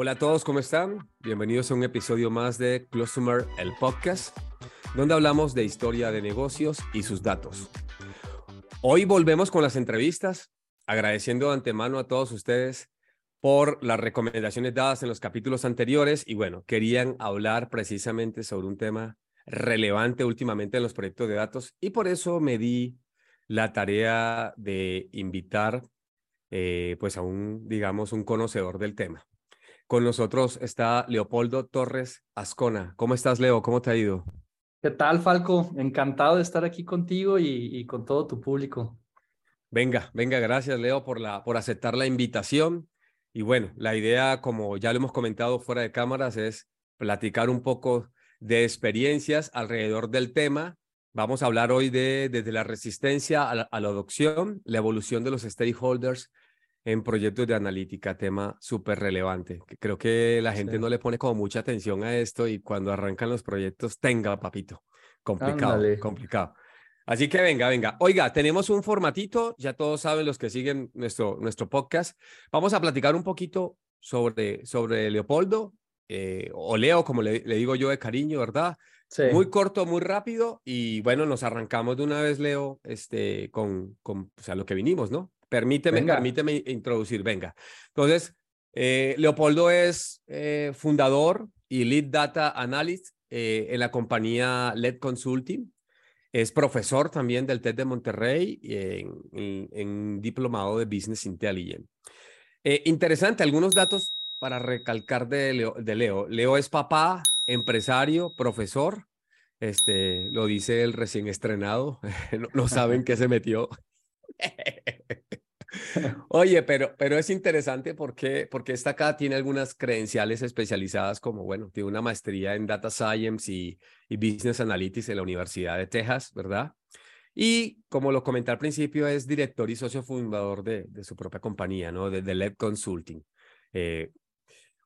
Hola a todos, ¿cómo están? Bienvenidos a un episodio más de Customer, el podcast, donde hablamos de historia de negocios y sus datos. Hoy volvemos con las entrevistas, agradeciendo de antemano a todos ustedes por las recomendaciones dadas en los capítulos anteriores y bueno, querían hablar precisamente sobre un tema relevante últimamente en los proyectos de datos y por eso me di la tarea de invitar eh, pues a un, digamos, un conocedor del tema. Con nosotros está Leopoldo Torres Ascona. ¿Cómo estás, Leo? ¿Cómo te ha ido? ¿Qué tal, Falco? Encantado de estar aquí contigo y, con todo tu público. Venga, venga, gracias, Leo, por, la, por aceptar la invitación. Y bueno, la idea, como ya lo hemos comentado fuera de cámaras, es platicar un poco de experiencias alrededor del tema. Vamos a hablar hoy de desde la resistencia a la, adopción, la evolución de los stakeholders en proyectos de analítica, tema súper relevante. Creo que la gente no le pone como mucha atención a esto y cuando arrancan los proyectos, tenga, papito. Complicado, complicado. Así que venga, venga. Oiga, tenemos un formatito, ya todos saben los que siguen nuestro, nuestro podcast. Vamos a platicar un poquito sobre, sobre Leopoldo, eh, o Leo, como le, digo yo de cariño, ¿verdad? Sí. Muy corto, muy rápido y bueno, nos arrancamos de una vez, Leo, este, con, con o sea, lo que vinimos, ¿no? Permíteme, permíteme introducir, venga. Entonces, eh, Leopoldo es eh, fundador y lead data analyst en la compañía LED Consulting. Es profesor también del TED de Monterrey en, en, diplomado de Business Intelligence. interesante, algunos datos para recalcar de Leo, de Leo. Leo es papá, empresario, profesor. Este, lo dice el recién estrenado. no, saben qué se metió. Oye, pero, pero es interesante porque, porque esta acá tiene algunas credenciales especializadas como, bueno, tiene una maestría en Data Science y, y Business Analytics en la Universidad de Texas, ¿verdad? Y como lo comenté al principio, es director y socio fundador de, de su propia compañía, ¿no? De, de Consulting. Eh,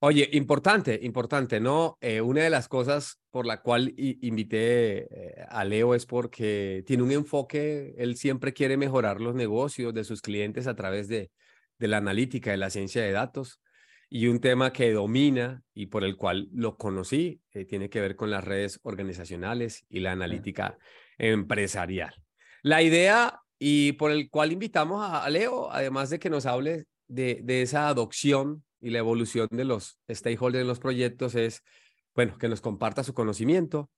Oye, importante, importante, ¿no? Eh, una de las cosas por la cual invité eh, a Leo es porque tiene un enfoque, él siempre quiere mejorar los negocios de sus clientes a través de, de la analítica, de la ciencia de datos. Y un tema que domina y por el cual lo conocí eh, tiene que ver con las redes organizacionales y la analítica empresarial. La idea y por el cual invitamos a, Leo, además de que nos hable de, de esa adopción y la evolución de los stakeholders en los proyectos es, bueno, que nos comparta su conocimiento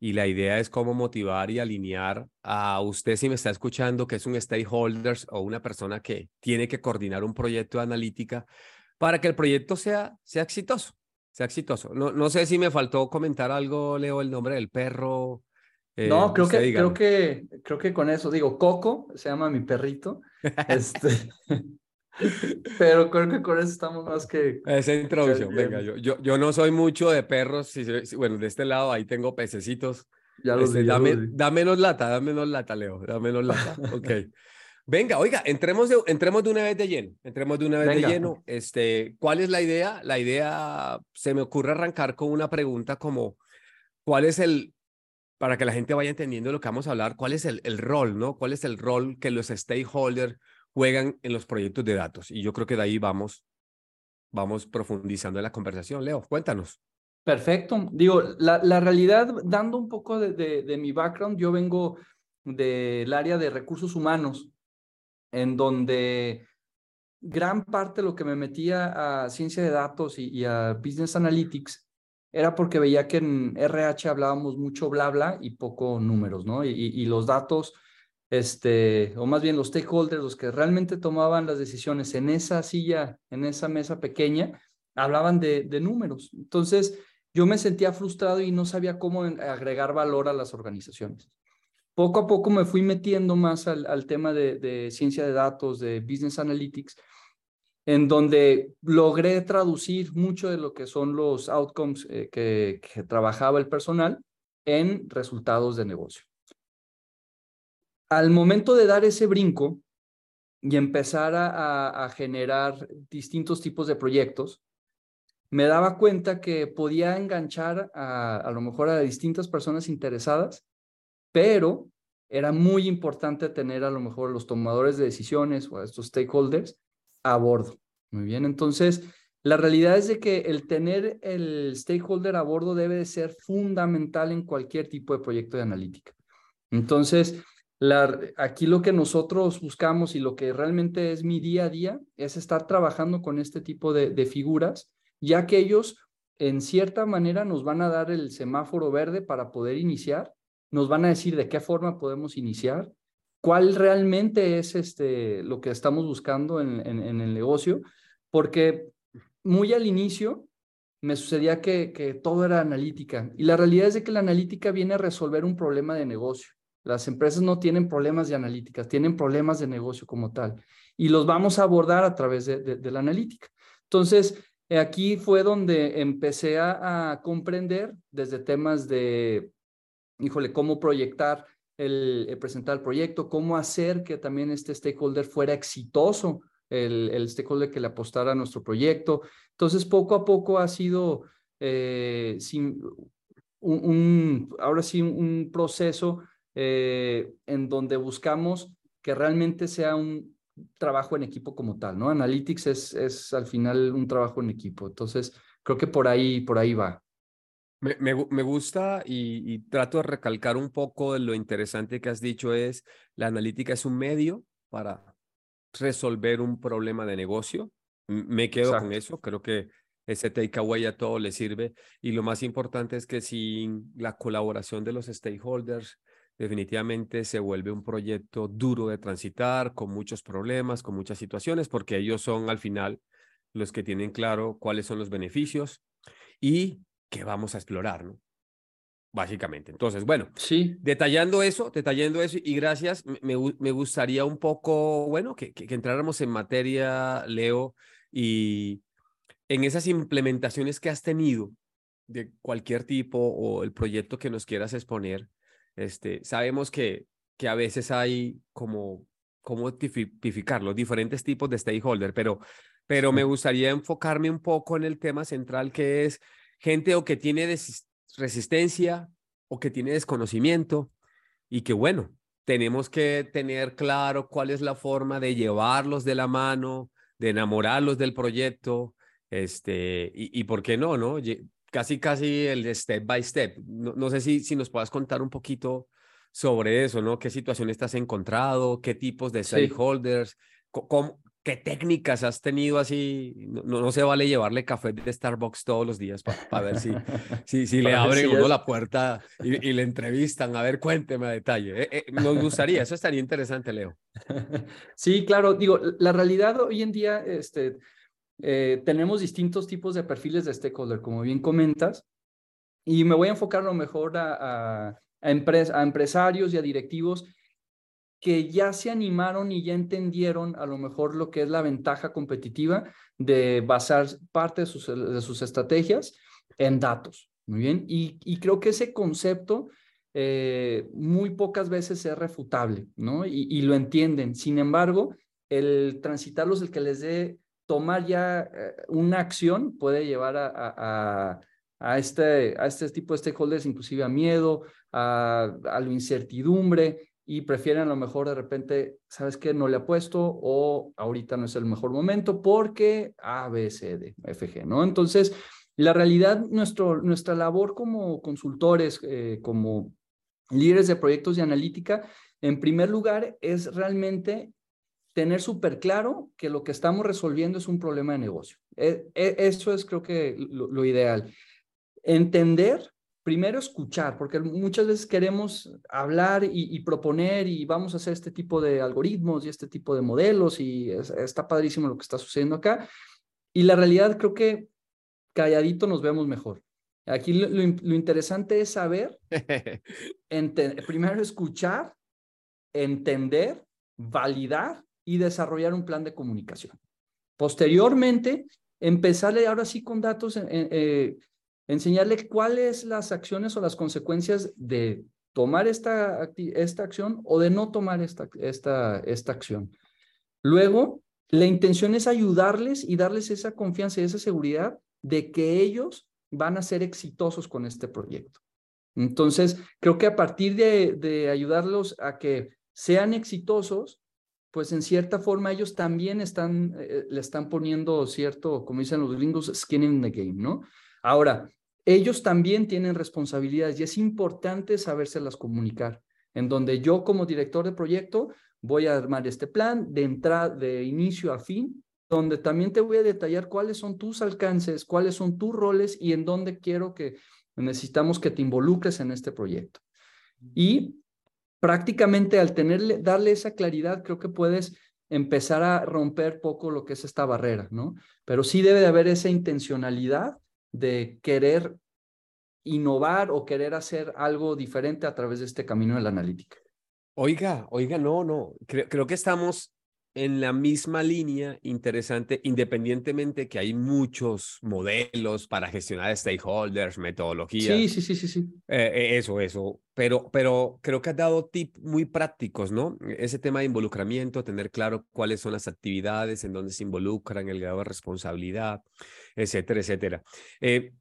y la idea es cómo motivar y alinear a usted si me está escuchando que es un stakeholder o una persona que tiene que coordinar un proyecto de analítica para que el proyecto sea, sea exitoso, sea exitoso. No, no sé si me faltó comentar algo, Leo, el nombre del perro. Eh, no, creo que, creo que, creo que con eso digo, Coco se llama mi perrito. este, pero creo que con eso estamos más que... Esa introducción, venga, yo, yo, yo no soy mucho de perros, si, bueno, de este lado ahí tengo pececitos. Ya los este, dame, da menos lata, da menos lata, Leo, da menos lata, ok. Venga, oiga, entremos de, entremos de una vez de lleno, entremos de una vez de lleno. Este, ¿Cuál es la idea? La idea, se me ocurre arrancar con una pregunta como, ¿cuál es el, para que la gente vaya entendiendo lo que vamos a hablar, cuál es el, el rol, ¿no? ¿Cuál es el rol que los stakeholders juegan en los proyectos de datos. Y yo creo que de ahí vamos, vamos profundizando en la conversación. Leo, cuéntanos. Perfecto. Digo, la, la realidad, dando un poco de, de, mi background, yo vengo del área de recursos humanos, en donde gran parte de lo que me metía a ciencia de datos y, a business analytics era porque veía que en RH hablábamos mucho bla bla y poco números, ¿no? Y, y los datos este, o más bien los stakeholders, los que realmente tomaban las decisiones en esa silla, en esa mesa pequeña, hablaban de, números. Entonces, yo me sentía frustrado y no sabía cómo agregar valor a las organizaciones. Poco a poco me fui metiendo más al, tema de, ciencia de datos, de business analytics, en donde logré traducir mucho de lo que son los outcomes eh, que trabajaba el personal en resultados de negocio al momento de dar ese brinco y empezar a, generar distintos tipos de proyectos, me daba cuenta que podía enganchar a, a lo mejor a distintas personas interesadas, pero era muy importante tener a lo mejor los tomadores de decisiones o a estos stakeholders a bordo. Muy bien, entonces La realidad es de que el tener el stakeholder a bordo debe de ser fundamental en cualquier tipo de proyecto de analítica. Entonces, aquí lo que nosotros buscamos y lo que realmente es mi día a día es estar trabajando con este tipo de, figuras, ya que ellos en cierta manera nos van a dar el semáforo verde para poder iniciar, nos van a decir de qué forma podemos iniciar, cuál realmente es este, lo que estamos buscando en, en el negocio, porque muy al inicio me sucedía que, que todo era analítica y la realidad es de que la analítica viene a resolver un problema de negocio. Las empresas no tienen problemas de analítica, tienen problemas de negocio como tal y los vamos a abordar a través de, la analítica. Entonces, aquí fue donde empecé a, comprender desde temas de, híjole, cómo proyectar el, el, presentar el proyecto, cómo hacer que también este stakeholder fuera exitoso el, el stakeholder que le apostara a nuestro proyecto. Entonces, poco a poco ha sido eh, sin, un, ahora sí un proceso eh, en donde buscamos que realmente sea un trabajo en equipo como tal, ¿no? Analytics es, es al final un trabajo en equipo. Entonces, creo que por ahí, por ahí va. Me, me, me gusta y, y, trato de recalcar un poco de lo interesante que has dicho es, la analítica es un medio para resolver un problema de negocio. Me quedo Exacto. con eso, creo que ese takeaway a todo le sirve. Y lo más importante es que sin la colaboración de los stakeholders, definitivamente se vuelve un proyecto duro de transitar, con muchos problemas, con muchas situaciones, porque ellos son al final los que tienen claro cuáles son los beneficios y qué vamos a explorar, ¿no? básicamente. Entonces, bueno, sí. detallando eso, detallando eso, y gracias, me, me gustaría un poco, bueno, que, que, que, entráramos en materia, Leo, y en esas implementaciones que has tenido de cualquier tipo o el proyecto que nos quieras exponer, este, sabemos que, que a veces hay como, cómo tipificar los diferentes tipos de stakeholder, pero, pero sí. me gustaría enfocarme un poco en el tema central que es gente o que tiene resistencia o que tiene desconocimiento y que bueno, tenemos que tener claro cuál es la forma de llevarlos de la mano, de enamorarlos del proyecto, este, y, y por qué no, ¿no? Casi, casi el step by step. No, no sé si, si nos puedas contar un poquito sobre eso, ¿no? ¿Qué situaciones te has encontrado? ¿Qué tipos de stakeholders? Sí. ¿Cómo, ¿Qué técnicas has tenido así? No, no, se vale llevarle café de Starbucks todos los días para pa ver si, si, si le abren uno la puerta y, y, le entrevistan. A ver, cuénteme a detalle. Eh, eh, nos gustaría, eso estaría interesante, Leo. Sí, claro. Digo, la realidad hoy en día, este, eh, tenemos distintos tipos de perfiles de stakeholder, como bien comentas, y me voy a enfocar a lo mejor a, a, a, empres a empresarios y a directivos que ya se animaron y ya entendieron a lo mejor lo que es la ventaja competitiva de basar parte de sus, de sus estrategias en datos. Muy bien. Y, y creo que ese concepto eh, muy pocas veces es refutable, ¿no? Y, y, lo entienden. Sin embargo, el transitarlos, el que les dé tomar ya eh, una acción puede llevar a, este, a este tipo de stakeholders, inclusive a miedo, a, a la incertidumbre, y prefieren a lo mejor de repente, ¿sabes qué? No le apuesto o ahorita no es el mejor momento porque A, B, C, D, F, G, ¿no? Entonces, la realidad, nuestro, nuestra labor como consultores, eh, como líderes de proyectos de analítica, en primer lugar, es realmente tener súper claro que lo que estamos resolviendo es un problema de negocio. E, e, eso es creo que lo, lo ideal. Entender primero escuchar, porque muchas veces queremos hablar y, y, proponer y vamos a hacer este tipo de algoritmos y este tipo de modelos y es, está padrísimo lo que está sucediendo acá. Y la realidad creo que calladito nos vemos mejor. Aquí lo, lo, lo interesante es saber, primero escuchar, entender, validar y desarrollar un plan de comunicación. Posteriormente, empezarle ahora sí con datos eh, enseñarle cuáles las acciones o las consecuencias de tomar esta, esta acción o de no tomar esta, esta, esta acción. Luego, la intención es ayudarles y darles esa confianza y esa seguridad de que ellos van a ser exitosos con este proyecto. Entonces, creo que a partir de, de ayudarlos a que sean exitosos, pues en cierta forma ellos también están, eh, le están poniendo cierto, como dicen los gringos, skin in the game, ¿no? Ahora, ellos también tienen responsabilidades y es importante sabérselas comunicar, en donde yo como director de proyecto voy a armar este plan de entrada, de inicio a fin, donde también te voy a detallar cuáles son tus alcances, cuáles son tus roles y en dónde quiero que necesitamos que te involucres en este proyecto. Y prácticamente al tenerle, darle esa claridad, creo que puedes empezar a romper poco lo que es esta barrera, ¿no? Pero sí debe de haber esa intencionalidad de querer innovar o querer hacer algo diferente a través de este camino de la analítica. Oiga, oiga, no, no, creo, creo que estamos en la misma línea interesante, independientemente que hay muchos modelos para gestionar stakeholders, metodologías. Sí, sí, sí, sí, sí. Eh, eh, eso, eso. Pero, pero creo que has dado tips muy prácticos, ¿no? Ese tema de involucramiento, tener claro cuáles son las actividades, en dónde se involucran, el grado de responsabilidad, etcétera, etcétera. Eh,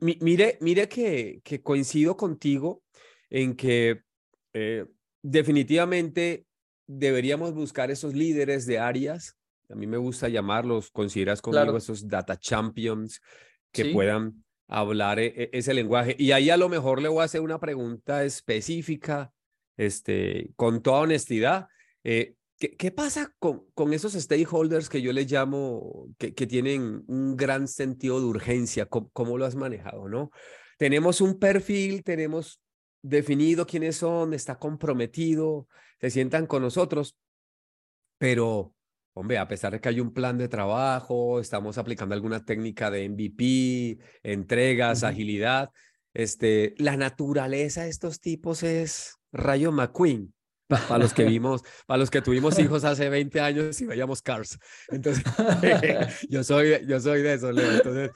mire, mire que, que coincido contigo en que definitivamente deberíamos buscar esos líderes de áreas, a mí me gusta llamarlos, consideras conmigo esos data champions que puedan hablar e, e, ese lenguaje. Y ahí a lo mejor le voy a hacer una pregunta específica, este, con toda honestidad. Eh, ¿qué, ¿qué, pasa con, con esos stakeholders que yo les llamo, que, que tienen un gran sentido de urgencia? ¿Cómo, ¿Cómo, lo has manejado, no? Tenemos un perfil, tenemos definido quiénes son, está comprometido, se sientan con nosotros, pero, hombre, a pesar de que hay un plan de trabajo, estamos aplicando alguna técnica de MVP, entregas, agilidad, este, la naturaleza de estos tipos es Rayo McQueen. Para los que vimos, para los que tuvimos hijos hace 20 años y veíamos Cars. Entonces, yo soy, yo soy de eso, Leo. Entonces,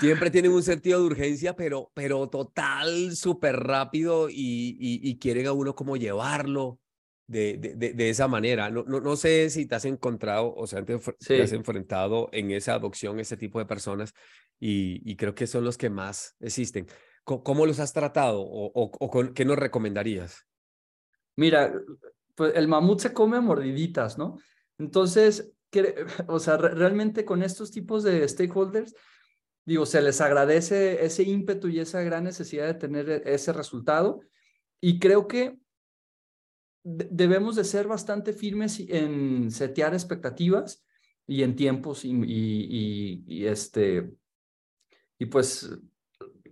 siempre tienen un sentido de urgencia, pero, pero total, súper rápido y, y, quieren a uno como llevarlo de, de, de, esa manera. No, no, no, sé si te has encontrado o sea, te, has enfrentado en esa adopción ese tipo de personas y, y creo que son los que más existen. ¿Cómo, los has tratado o, o, o con, qué nos recomendarías? Mira, pues el mamut se come mordiditas, ¿no? Entonces, o sea, realmente con estos tipos de stakeholders, digo, se les agradece ese ímpetu y esa gran necesidad de tener e, ese resultado. Y creo que debemos de ser bastante firmes en setear expectativas y en tiempos y, y, y, este, y pues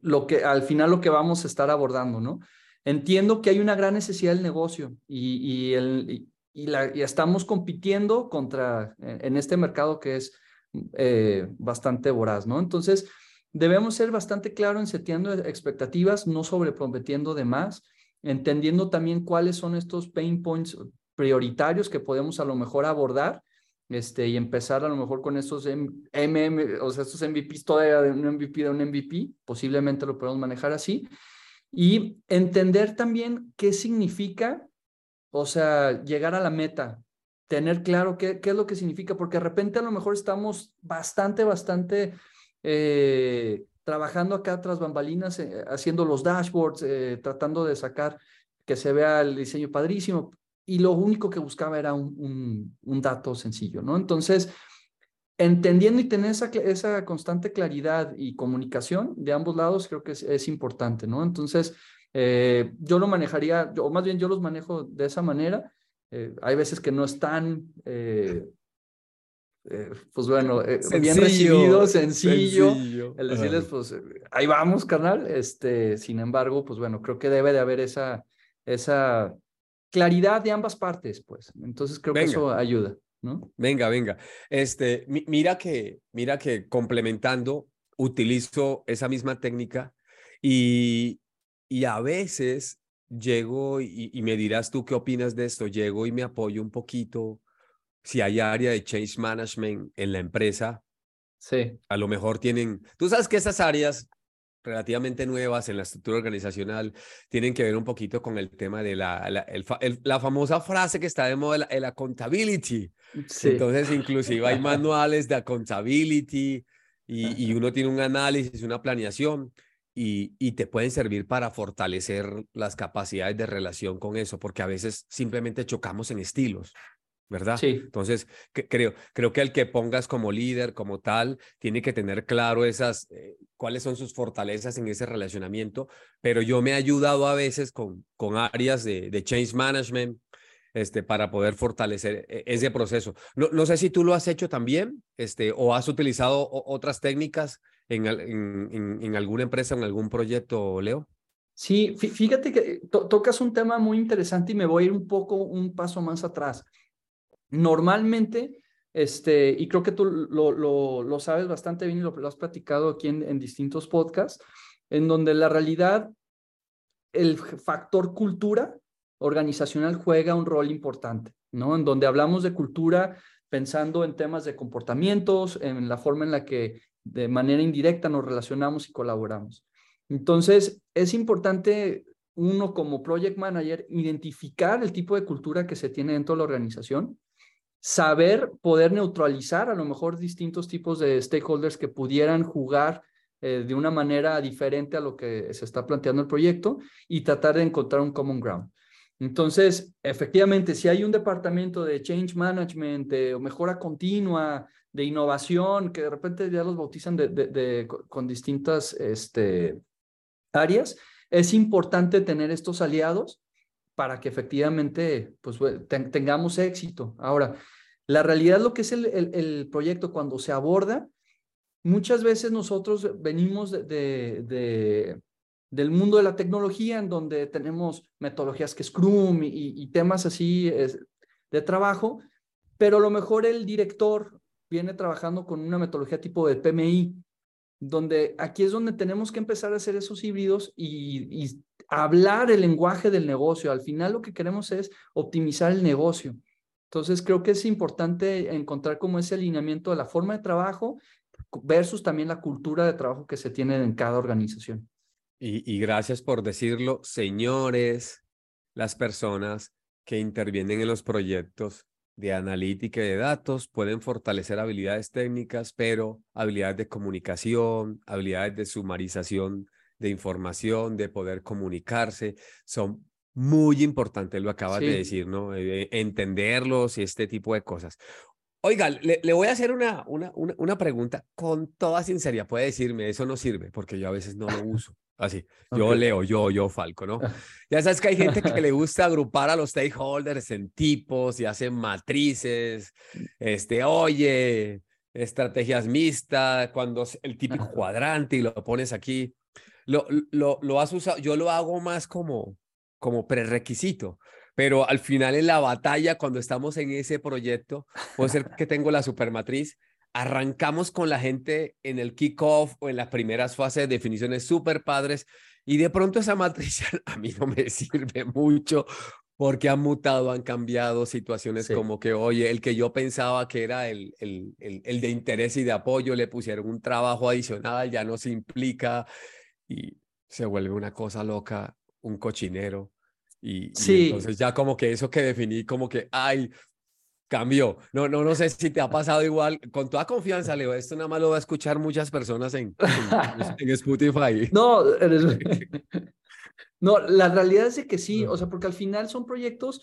lo que al final lo que vamos a estar abordando, ¿no? Entiendo que hay una gran necesidad del negocio y, el, y, la, estamos compitiendo contra, en este mercado que es eh, bastante voraz, ¿no? Entonces, debemos ser bastante claros en seteando expectativas, no sobreprometiendo de más, entendiendo también cuáles son estos pain points prioritarios que podemos a lo mejor abordar este, y empezar a lo mejor con estos MM, o sea, estos MVPs, todavía un MVP de un MVP, posiblemente lo podemos manejar así, y entender también qué significa, o sea, llegar a la meta, tener claro qué, qué es lo que significa, porque de repente a lo mejor estamos bastante, bastante eh, trabajando acá tras bambalinas, eh, haciendo los dashboards, eh, tratando de sacar que se vea el diseño padrísimo, y lo único que buscaba era un, un, un dato sencillo, ¿no? Entonces, entendiendo y tener esa, esa constante claridad y comunicación de ambos lados creo que es, importante, ¿no? Entonces, eh, yo lo manejaría, o más bien yo los manejo de esa manera. Eh, hay veces que no están, eh, pues bueno, bien recibido, sencillo, el decirles, pues ahí vamos, carnal. Este, sin embargo, pues bueno, creo que debe de haber esa, esa claridad de ambas partes, pues. Entonces creo que eso ayuda. ¿No? Venga, venga. Este, mira que, mira que complementando, utilizo esa misma técnica y, y a veces llego y, y, me dirás tú qué opinas de esto, llego y me apoyo un poquito. Si hay área de change management en la empresa, sí. a lo mejor tienen, tú sabes que esas áreas relativamente nuevas en la estructura organizacional tienen que ver un poquito con el tema de la, la, la famosa frase que está de moda, el accountability. Entonces, inclusive hay manuales de accountability y, y, uno tiene un análisis, una planeación y, y te pueden servir para fortalecer las capacidades de relación con eso, porque a veces simplemente chocamos en estilos. ¿Verdad? Sí. Entonces, creo, creo que el que pongas como líder, como tal, tiene que tener claro esas, eh, cuáles son sus fortalezas en ese relacionamiento, pero yo me he ayudado a veces con, con áreas de, de change management, este, para poder fortalecer e, ese proceso. No, no, sé si tú lo has hecho también este, o has utilizado otras técnicas en, en, en, alguna empresa, en algún proyecto, Leo. Sí, fíjate que tocas un tema muy interesante y me voy a ir un poco, un paso más atrás. Normalmente, este, y creo que tú lo, lo, sabes bastante bien y lo, lo has platicado aquí en, en distintos podcasts, en donde la realidad, el factor cultura organizacional juega un rol importante, ¿no? En donde hablamos de cultura pensando en temas de comportamientos, en la forma en la que de manera indirecta nos relacionamos y colaboramos. Entonces, es importante uno como project manager identificar el tipo de cultura que se tiene dentro de la organización, saber poder neutralizar a lo mejor distintos tipos de stakeholders que pudieran jugar eh, de una manera diferente a lo que se está planteando el proyecto y tratar de encontrar un common ground. Entonces, efectivamente, si hay un departamento de change management o mejora continua, de innovación, que de repente ya los bautizan de, con distintas este, áreas, es importante tener estos aliados para que efectivamente pues, tengamos éxito. Ahora, la realidad, lo que es el, el, proyecto cuando se aborda, muchas veces nosotros venimos de, del mundo de la tecnología, en donde tenemos metodologías que Scrum y, temas así de trabajo, pero a lo mejor el director viene trabajando con una metodología tipo de PMI, donde aquí es donde tenemos que empezar a hacer esos híbridos y, y hablar el lenguaje del negocio. Al final lo que queremos es optimizar el negocio. Entonces creo que es importante encontrar como ese alineamiento de la forma de trabajo versus también la cultura de trabajo que se tiene en cada organización. Y, gracias por decirlo, señores, las personas que intervienen en los proyectos de analítica y de datos pueden fortalecer habilidades técnicas, pero habilidades de comunicación, habilidades de sumarización de información, de poder comunicarse, son muy importantes, lo acabas de decir, ¿no? Eh, entenderlos y este tipo de cosas. Oiga, le, voy a hacer una, una, una, pregunta con toda sinceridad. Puede decirme, eso no sirve, porque yo a veces no lo uso. Así, yo leo, yo, yo, Falco, ¿no? Ya sabes que hay gente que le gusta agrupar a los stakeholders en tipos y hacen matrices, este, oye, estrategias mixtas, cuando el típico cuadrante y lo pones aquí. Lo, lo, lo has usado, yo lo hago más como, como prerequisito pero al final en la batalla, cuando estamos en ese proyecto, puede ser que tengo la supermatriz, arrancamos con la gente en el kickoff o en las primeras fases de definiciones súper padres y de pronto esa matriz a mí no me sirve mucho porque han mutado, han cambiado situaciones como que, oye, el que yo pensaba que era el, el, el, el, de interés y de apoyo, le pusieron un trabajo adicional, ya no se implica y se vuelve una cosa loca, un cochinero. Y, sí. entonces ya como que eso que definí, como que, ay, cambió. No, no, no sé si te ha pasado igual. Con toda confianza, Leo, esto nada más lo va a escuchar muchas personas en, en, Spotify. No, no, la realidad es que sí, o sea, porque al final son proyectos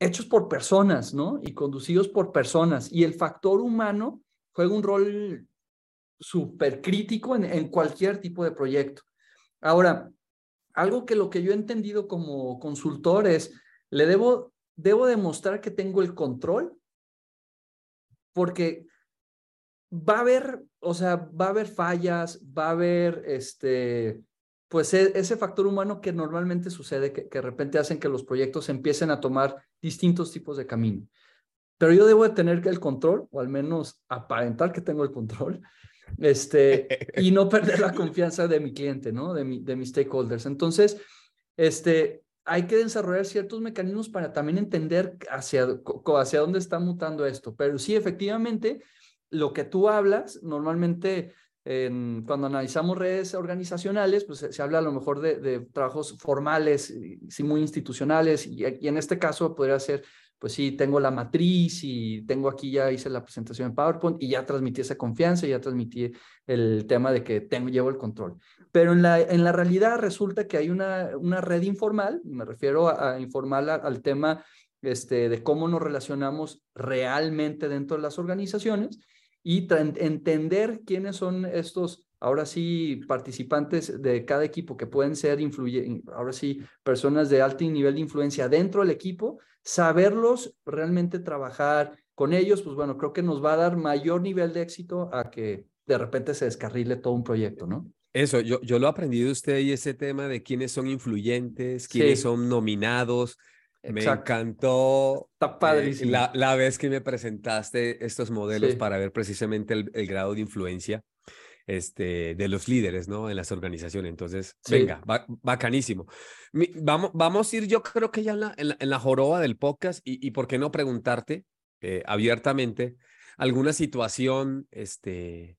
hechos por personas, ¿no? Y conducidos por personas. Y el factor humano juega un rol súper crítico en, en cualquier tipo de proyecto. Ahora, algo que lo que yo he entendido como consultor es, le debo, debo demostrar que tengo el control, porque va a haber, o sea, va a haber fallas, va a haber, este, pues e, ese factor humano que normalmente sucede, que, que de repente hacen que los proyectos empiecen a tomar distintos tipos de camino. Pero yo debo de tener el control, o al menos aparentar que tengo el control, este, y no perder la confianza de mi cliente, ¿no? De, mi, de mis stakeholders. Entonces, este, hay que desarrollar ciertos mecanismos para también entender hacia, hacia dónde está mutando esto. Pero sí, efectivamente, lo que tú hablas, normalmente en, cuando analizamos redes organizacionales, pues se, habla a lo mejor de, de trabajos formales, sí, muy institucionales, y, y, en este caso podría ser pues sí, tengo la matriz y tengo aquí, ya hice la presentación en PowerPoint y ya transmití esa confianza, ya transmití el tema de que tengo, llevo el control. Pero en la, en la realidad resulta que hay una, una red informal, me refiero a, informal al tema este, de cómo nos relacionamos realmente dentro de las organizaciones y entender quiénes son estos, ahora sí, participantes de cada equipo que pueden ser, ahora sí, personas de alto nivel de influencia dentro del equipo, saberlos realmente trabajar con ellos, pues bueno, creo que nos va a dar mayor nivel de éxito a que de repente se descarrile todo un proyecto, ¿no? Eso, yo, yo lo he aprendido de usted y ese tema de quiénes son influyentes, quiénes son nominados, me encantó Está eh, la, la, vez que me presentaste estos modelos para ver precisamente el, grado de influencia este, de los líderes ¿no? en las organizaciones. Entonces, venga, bacanísimo. vamos, vamos a ir, yo creo que ya en la, en la, joroba del podcast y, y, por qué no preguntarte eh, abiertamente alguna situación este,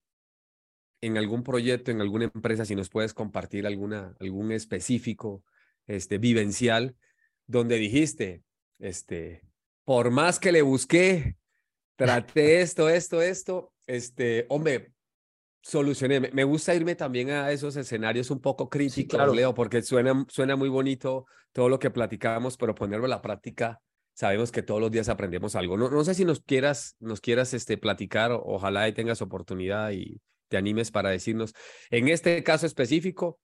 en algún proyecto, en alguna empresa, si nos puedes compartir alguna, algún específico este, vivencial donde dijiste, este, por más que le busqué, traté esto, esto, esto, este, hombre, solucioné. Me gusta irme también a esos escenarios un poco críticos, Leo, porque suena, suena muy bonito todo lo que platicamos, pero ponerlo a la práctica, sabemos que todos los días aprendemos algo. No, no sé si nos quieras, nos quieras este, platicar, ojalá y tengas oportunidad y te animes para decirnos. En este caso específico,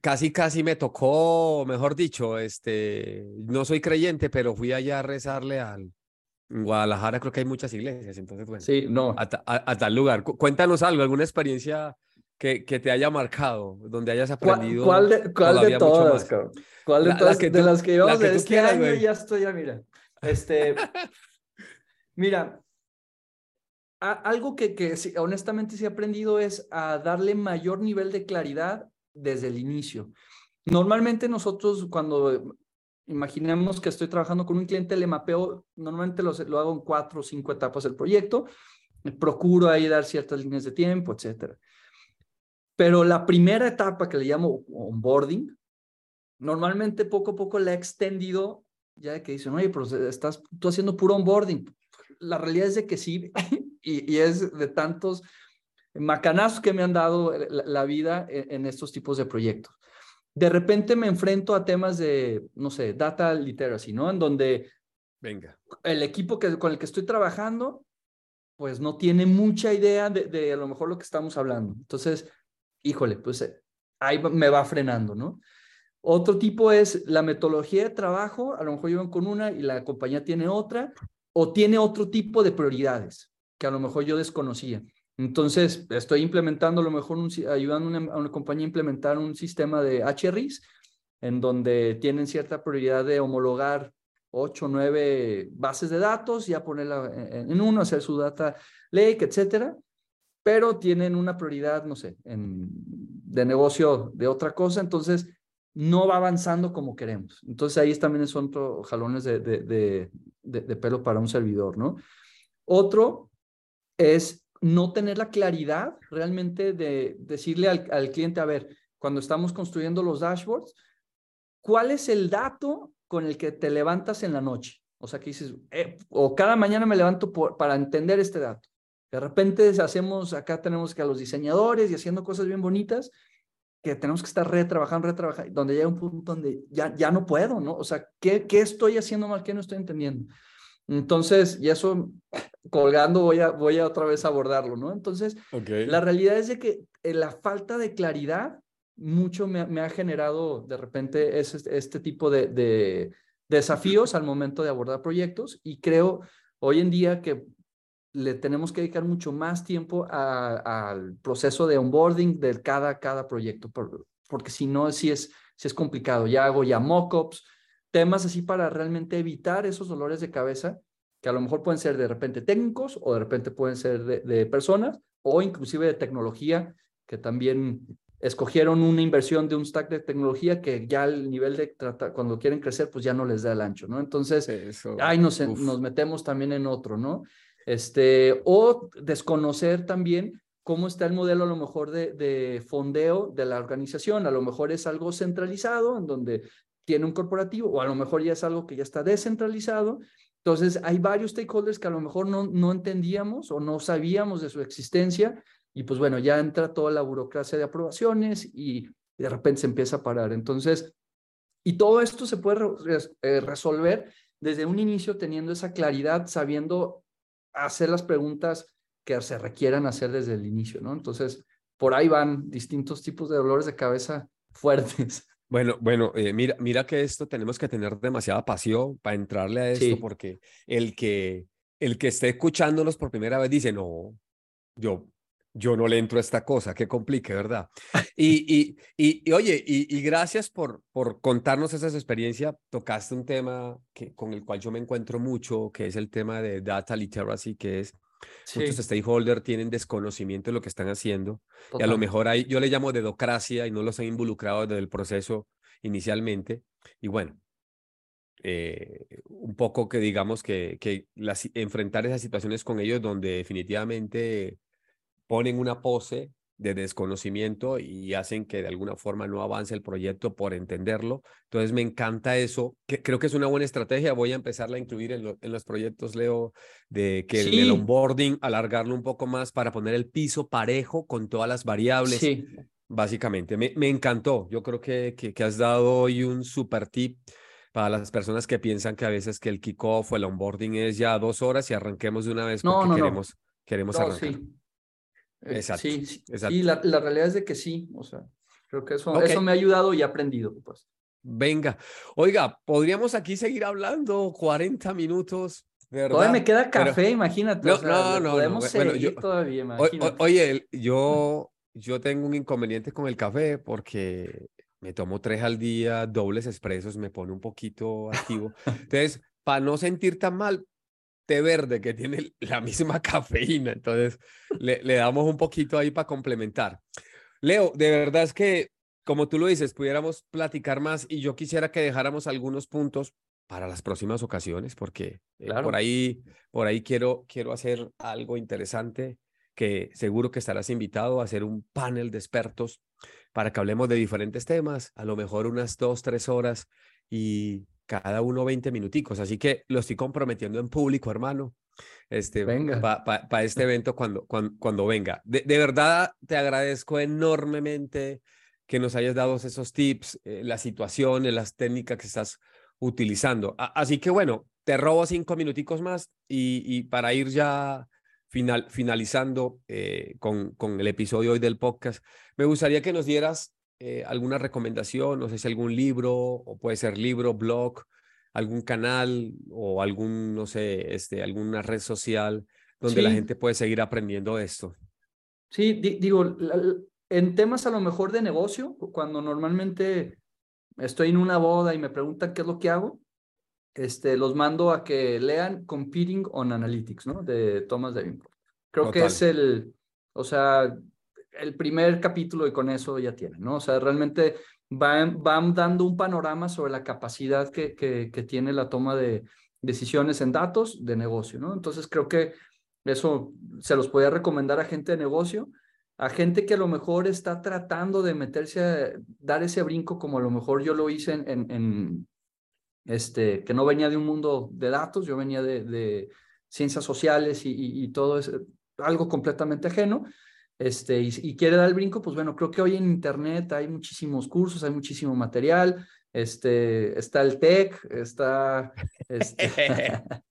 casi, casi me tocó, mejor dicho, este, no soy creyente, pero fui allá a rezarle al... En Guadalajara creo que hay muchas iglesias, entonces, bueno, sí, no. a, tal lugar. Cuéntanos algo, alguna experiencia que, que te haya marcado, donde hayas aprendido. ¿Cuál, de, cuál de todas, ¿Cuál de todas? que de las que llevamos de este año ya estoy, ya mira. Este, mira, algo que, que honestamente sí he aprendido es a darle mayor nivel de claridad desde el inicio. Normalmente nosotros cuando imaginemos que estoy trabajando con un cliente, le mapeo, normalmente lo, lo hago en cuatro o cinco etapas del proyecto, procuro ahí dar ciertas líneas de tiempo, etcétera. Pero la primera etapa que le llamo onboarding, normalmente poco a poco la he extendido, ya que dicen, oye, pero estás tú haciendo puro onboarding. La realidad es de que sí, y, es de tantos macanazos que me han dado la, vida en, estos tipos de proyectos. De repente me enfrento a temas de, no sé, data literacy, ¿no? En donde Venga. el equipo que, con el que estoy trabajando, pues no tiene mucha idea de, de a lo mejor lo que estamos hablando. Entonces, híjole, pues eh, ahí me va frenando, ¿no? Otro tipo es la metodología de trabajo, a lo mejor yo con una y la compañía tiene otra, o tiene otro tipo de prioridades que a lo mejor yo desconocía. Entonces, estoy implementando a lo mejor, ayudando a una, compañía a implementar un sistema de HRIs en donde tienen cierta prioridad de homologar 8 o 9 bases de datos, ya ponerla en, uno, hacer su data lake, etcétera, pero tienen una prioridad, no sé, en, de negocio de otra cosa, entonces no va avanzando como queremos. Entonces ahí también son jalones de, de, de pelo para un servidor, ¿no? Otro es no tener la claridad realmente de decirle al, cliente, a ver, cuando estamos construyendo los dashboards, ¿cuál es el dato con el que te levantas en la noche? O sea, que dices, eh, o cada mañana me levanto para entender este dato. De repente hacemos, acá tenemos que a los diseñadores y haciendo cosas bien bonitas, que tenemos que estar retrabajando, retrabajando, donde llega un punto donde ya, ya no puedo, ¿no? O sea, ¿qué, ¿qué estoy haciendo mal? ¿Qué no estoy entendiendo? Entonces, y eso colgando voy a, voy a otra vez abordarlo, ¿no? Entonces, la realidad es de que eh, la falta de claridad mucho me, me ha generado de repente este, este tipo de, de, desafíos al momento de abordar proyectos y creo hoy en día que le tenemos que dedicar mucho más tiempo al proceso de onboarding de cada, cada proyecto, porque si no, sí es, sí es complicado. Ya hago ya mockups, temas así para realmente evitar esos dolores de cabeza que a lo mejor pueden ser de repente técnicos o de repente pueden ser de, personas o inclusive de tecnología que también escogieron una inversión de un stack de tecnología que ya el nivel de tratar, cuando quieren crecer, pues ya no les da el ancho, ¿no? Entonces, ahí nos, nos metemos también en otro, ¿no? Este, o desconocer también cómo está el modelo a lo mejor de, de fondeo de la organización. A lo mejor es algo centralizado en donde tiene un corporativo o a lo mejor ya es algo que ya está descentralizado. Entonces, hay varios stakeholders que a lo mejor no, no entendíamos o no sabíamos de su existencia y pues bueno, ya entra toda la burocracia de aprobaciones y de repente se empieza a parar. Entonces, y todo esto se puede eh, resolver desde un inicio teniendo esa claridad, sabiendo hacer las preguntas que se requieran hacer desde el inicio, ¿no? Entonces, por ahí van distintos tipos de dolores de cabeza fuertes. Bueno, bueno, eh, mira, mira que esto tenemos que tener demasiada pasión para entrarle a esto, porque el que, el que esté escuchándonos por primera vez dice, no, yo, yo no le entro a esta cosa, qué complique, ¿verdad? Y, y, y, oye, y, gracias por, por contarnos esas experiencias. Tocaste un tema que, con el cual yo me encuentro mucho, que es el tema de data literacy, que es Muchos stakeholders tienen desconocimiento de lo que están haciendo y a lo mejor hay, yo le llamo dedocracia y no los han involucrado desde el proceso inicialmente. Y bueno, eh, un poco que digamos que, que las, enfrentar esas situaciones con ellos donde definitivamente ponen una pose de desconocimiento y hacen que de alguna forma no avance el proyecto por entenderlo. Entonces me encanta eso, que creo que es una buena estrategia, voy a empezarla a incluir en, en los proyectos, Leo, de que el onboarding, alargarlo un poco más para poner el piso parejo con todas las variables. Sí. Básicamente, me, me encantó. Yo creo que, que, has dado hoy un super tip para las personas que piensan que a veces que el kickoff o el onboarding es ya dos horas y arranquemos de una vez porque queremos, queremos arrancar. Exacto. Sí, sí, la, la, realidad es de que sí, o sea, creo que eso, eso me ha ayudado y aprendido, pues. Venga, oiga, podríamos aquí seguir hablando 40 minutos. ¿verdad? Todavía me queda café, imagínate. No, no, no, Podemos seguir todavía, imagínate. oye, yo, yo tengo un inconveniente con el café porque me tomo tres al día, dobles expresos, me pone un poquito activo. Entonces, para no sentir tan mal, té verde que tiene la misma cafeína, entonces le, le damos un poquito ahí para complementar. Leo, de verdad es que, como tú lo dices, pudiéramos platicar más y yo quisiera que dejáramos algunos puntos para las próximas ocasiones, porque eh, por ahí, por ahí quiero, quiero hacer algo interesante que seguro que estarás invitado a hacer un panel de expertos para que hablemos de diferentes temas, a lo mejor unas dos, tres horas y cada uno 20 minuticos. Así que lo estoy comprometiendo en público, hermano. Este, Para este evento cuando, cuando, cuando venga. De, verdad, te agradezco enormemente que nos hayas dado esos tips, eh, las situaciones, las técnicas que estás utilizando. así que bueno, te robo cinco minuticos más y, y para ir ya final, finalizando eh, con, con el episodio hoy del podcast, me gustaría que nos dieras eh, alguna recomendación, no sé si algún libro, o puede ser libro, blog, algún canal o algún, no sé, este, alguna red social donde la gente puede seguir aprendiendo esto. Sí, digo, en temas a lo mejor de negocio, cuando normalmente estoy en una boda y me preguntan qué es lo que hago, este, los mando a que lean Competing on Analytics, ¿no? De Thomas Davenport. Creo que es el, o sea, el primer capítulo y con eso ya tienen, ¿no? O sea, realmente van, van dando un panorama sobre la capacidad que, que, tiene la toma de decisiones en datos de negocio, ¿no? Entonces creo que eso se los podría recomendar a gente de negocio, a gente que a lo mejor está tratando de meterse a dar ese brinco como a lo mejor yo lo hice en, este, que no venía de un mundo de datos, yo venía de, ciencias sociales y, y, todo eso, algo completamente ajeno este, y, quiere dar el brinco, pues bueno, creo que hoy en Internet hay muchísimos cursos, hay muchísimo material, este, está el TEC, está... Este...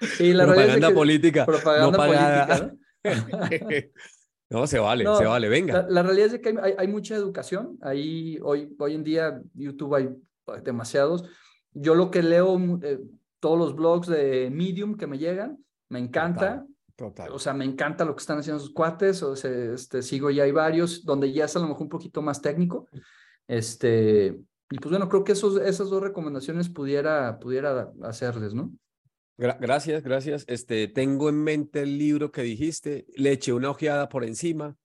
sí, la propaganda política. Propaganda política, ¿no? se vale, se vale, venga. La, realidad es que hay, hay, mucha educación, ahí hoy, hoy en día YouTube hay demasiados. Yo lo que leo, eh, todos los blogs de Medium que me llegan, me encanta. O sea, me encanta lo que están haciendo sus cuates, o sea, este, sigo ya hay varios, donde ya es a lo mejor un poquito más técnico. Este, y pues bueno, creo que esos, esas dos recomendaciones pudiera, pudiera hacerles, ¿no? Gracias, gracias. Este, tengo en mente el libro que dijiste, le eché una ojeada por encima,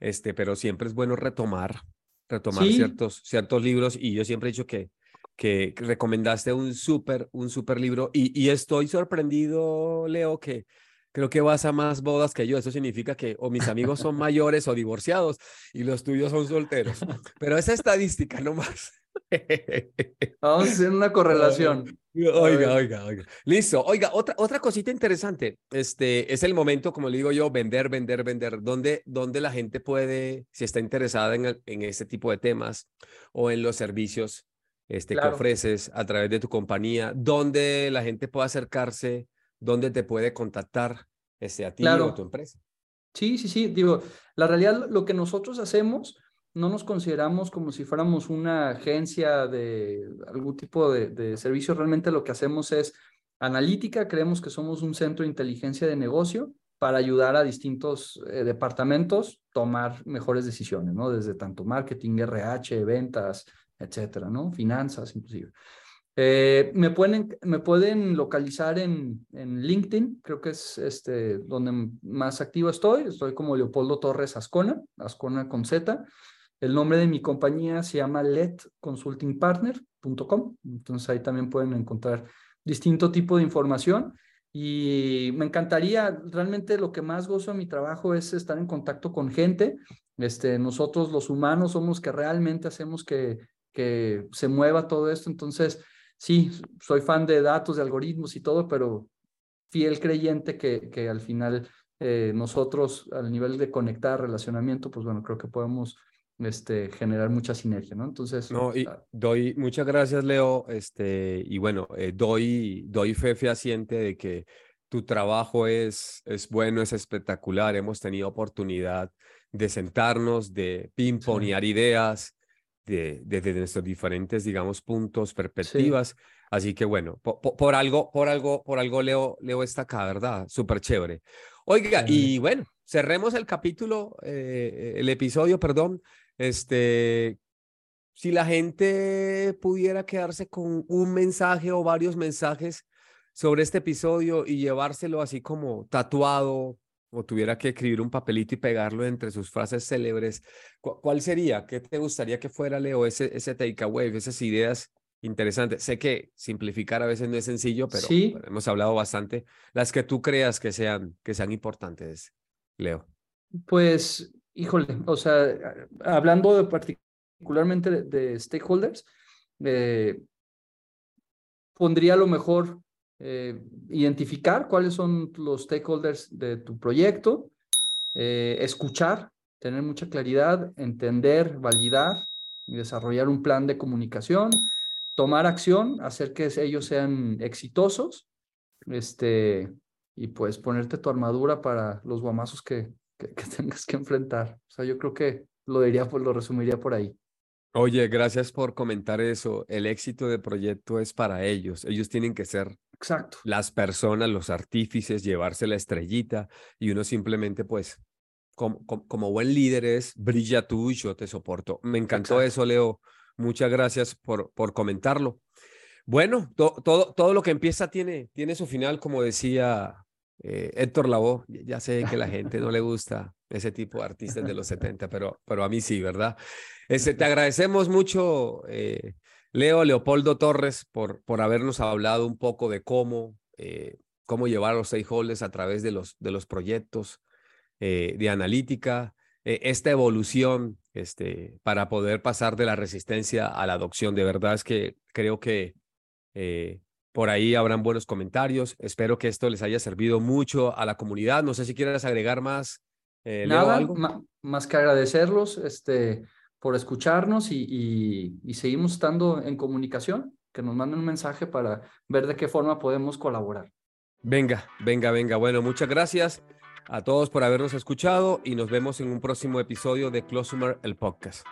este, pero siempre es bueno retomar, retomar ciertos, ciertos libros y yo siempre he dicho que, que recomendaste un súper, un súper libro y, y estoy sorprendido, Leo, que creo que vas a más bodas que yo. Eso significa que o mis amigos son mayores o divorciados y los tuyos son solteros. Pero esa estadística nomás. Vamos a hacer una correlación. Oiga, oiga, oiga. Listo. Oiga, otra, otra cosita interesante. Este es el momento, como le digo yo, vender, vender, vender. ¿Dónde, dónde la gente puede, si está interesada en, en este tipo de temas o en los servicios este, que ofreces a través de tu compañía, dónde la gente puede acercarse, dónde te puede contactar este, a ti o tu empresa. Sí, sí, sí. Digo, la realidad, lo que nosotros hacemos, no nos consideramos como si fuéramos una agencia de algún tipo de, de servicio. Realmente lo que hacemos es analítica. Creemos que somos un centro de inteligencia de negocio para ayudar a distintos eh, departamentos tomar mejores decisiones, ¿no? Desde tanto marketing, RH, ventas, etcétera, ¿no? Finanzas, inclusive. Eh, me, pueden, me pueden localizar en, en LinkedIn, creo que es este, donde más activo estoy. Estoy como Leopoldo Torres Ascona, Ascona con Z. El nombre de mi compañía se llama letconsultingpartner.com. Entonces ahí también pueden encontrar distinto tipo de información. Y me encantaría, realmente lo que más gozo de mi trabajo es estar en contacto con gente. Este, nosotros los humanos somos que realmente hacemos que, que se mueva todo esto. Entonces, sí, soy fan de datos, de algoritmos y todo, pero fiel creyente que, que al final eh, nosotros, al nivel de conectar, relacionamiento, pues bueno, creo que podemos este, generar mucha sinergia, ¿no? Entonces. No, y ah, doy, muchas gracias, Leo. Este, y bueno, eh, doy, doy fe fehaciente de que tu trabajo es, es bueno, es espectacular. Hemos tenido oportunidad de sentarnos, de pimponear ideas de, desde nuestros diferentes, digamos, puntos, perspectivas. Así que bueno, por, algo, por algo, por algo Leo, Leo está acá, ¿verdad? Súper chévere. Oiga, y bueno, cerremos el capítulo, eh, el episodio, perdón, este, si la gente pudiera quedarse con un mensaje o varios mensajes sobre este episodio y llevárselo así como tatuado o tuviera que escribir un papelito y pegarlo entre sus frases célebres, ¿cuál sería? ¿Qué te gustaría que fuera, Leo, ese, ese takeaway, esas ideas interesantes? Sé que simplificar a veces no es sencillo, pero hemos hablado bastante. Las que tú creas que sean, que sean importantes, Leo. Pues híjole, o sea, hablando de particularmente de, stakeholders, eh, pondría a lo mejor eh, identificar cuáles son los stakeholders de tu proyecto, eh, escuchar, tener mucha claridad, entender, validar y desarrollar un plan de comunicación, tomar acción, hacer que ellos sean exitosos, este, y pues ponerte tu armadura para los guamazos que, que, tengas que enfrentar. O sea, yo creo que lo diría, pues lo resumiría por ahí. Oye, gracias por comentar eso. El éxito del proyecto es para ellos. Ellos tienen que ser Exacto. las personas, los artífices, llevarse la estrellita y uno simplemente, pues, como, como, buen líder es, brilla tú y yo te soporto. Me encantó eso, Leo. Muchas gracias por, por comentarlo. Bueno, todo, todo lo que empieza tiene, tiene su final, como decía eh, Héctor Lavoe, ya sé que a la gente no le gusta ese tipo de artistas de los 70, pero, pero a mí sí, ¿verdad? Este, te agradecemos mucho, eh, Leo Leopoldo Torres, por, por habernos hablado un poco de cómo, eh, cómo llevar a los stakeholders a través de los, de los proyectos de analítica, esta evolución este, para poder pasar de la resistencia a la adopción. De verdad es que creo que por ahí habrán buenos comentarios. Espero que esto les haya servido mucho a la comunidad. No sé si quieres agregar más. Eh, Nada, algo. más que agradecerlos este, por escucharnos y, y, seguimos estando en comunicación, que nos manden un mensaje para ver de qué forma podemos colaborar. Venga, venga, venga. Bueno, muchas gracias a todos por habernos escuchado y nos vemos en un próximo episodio de Closumer, el podcast.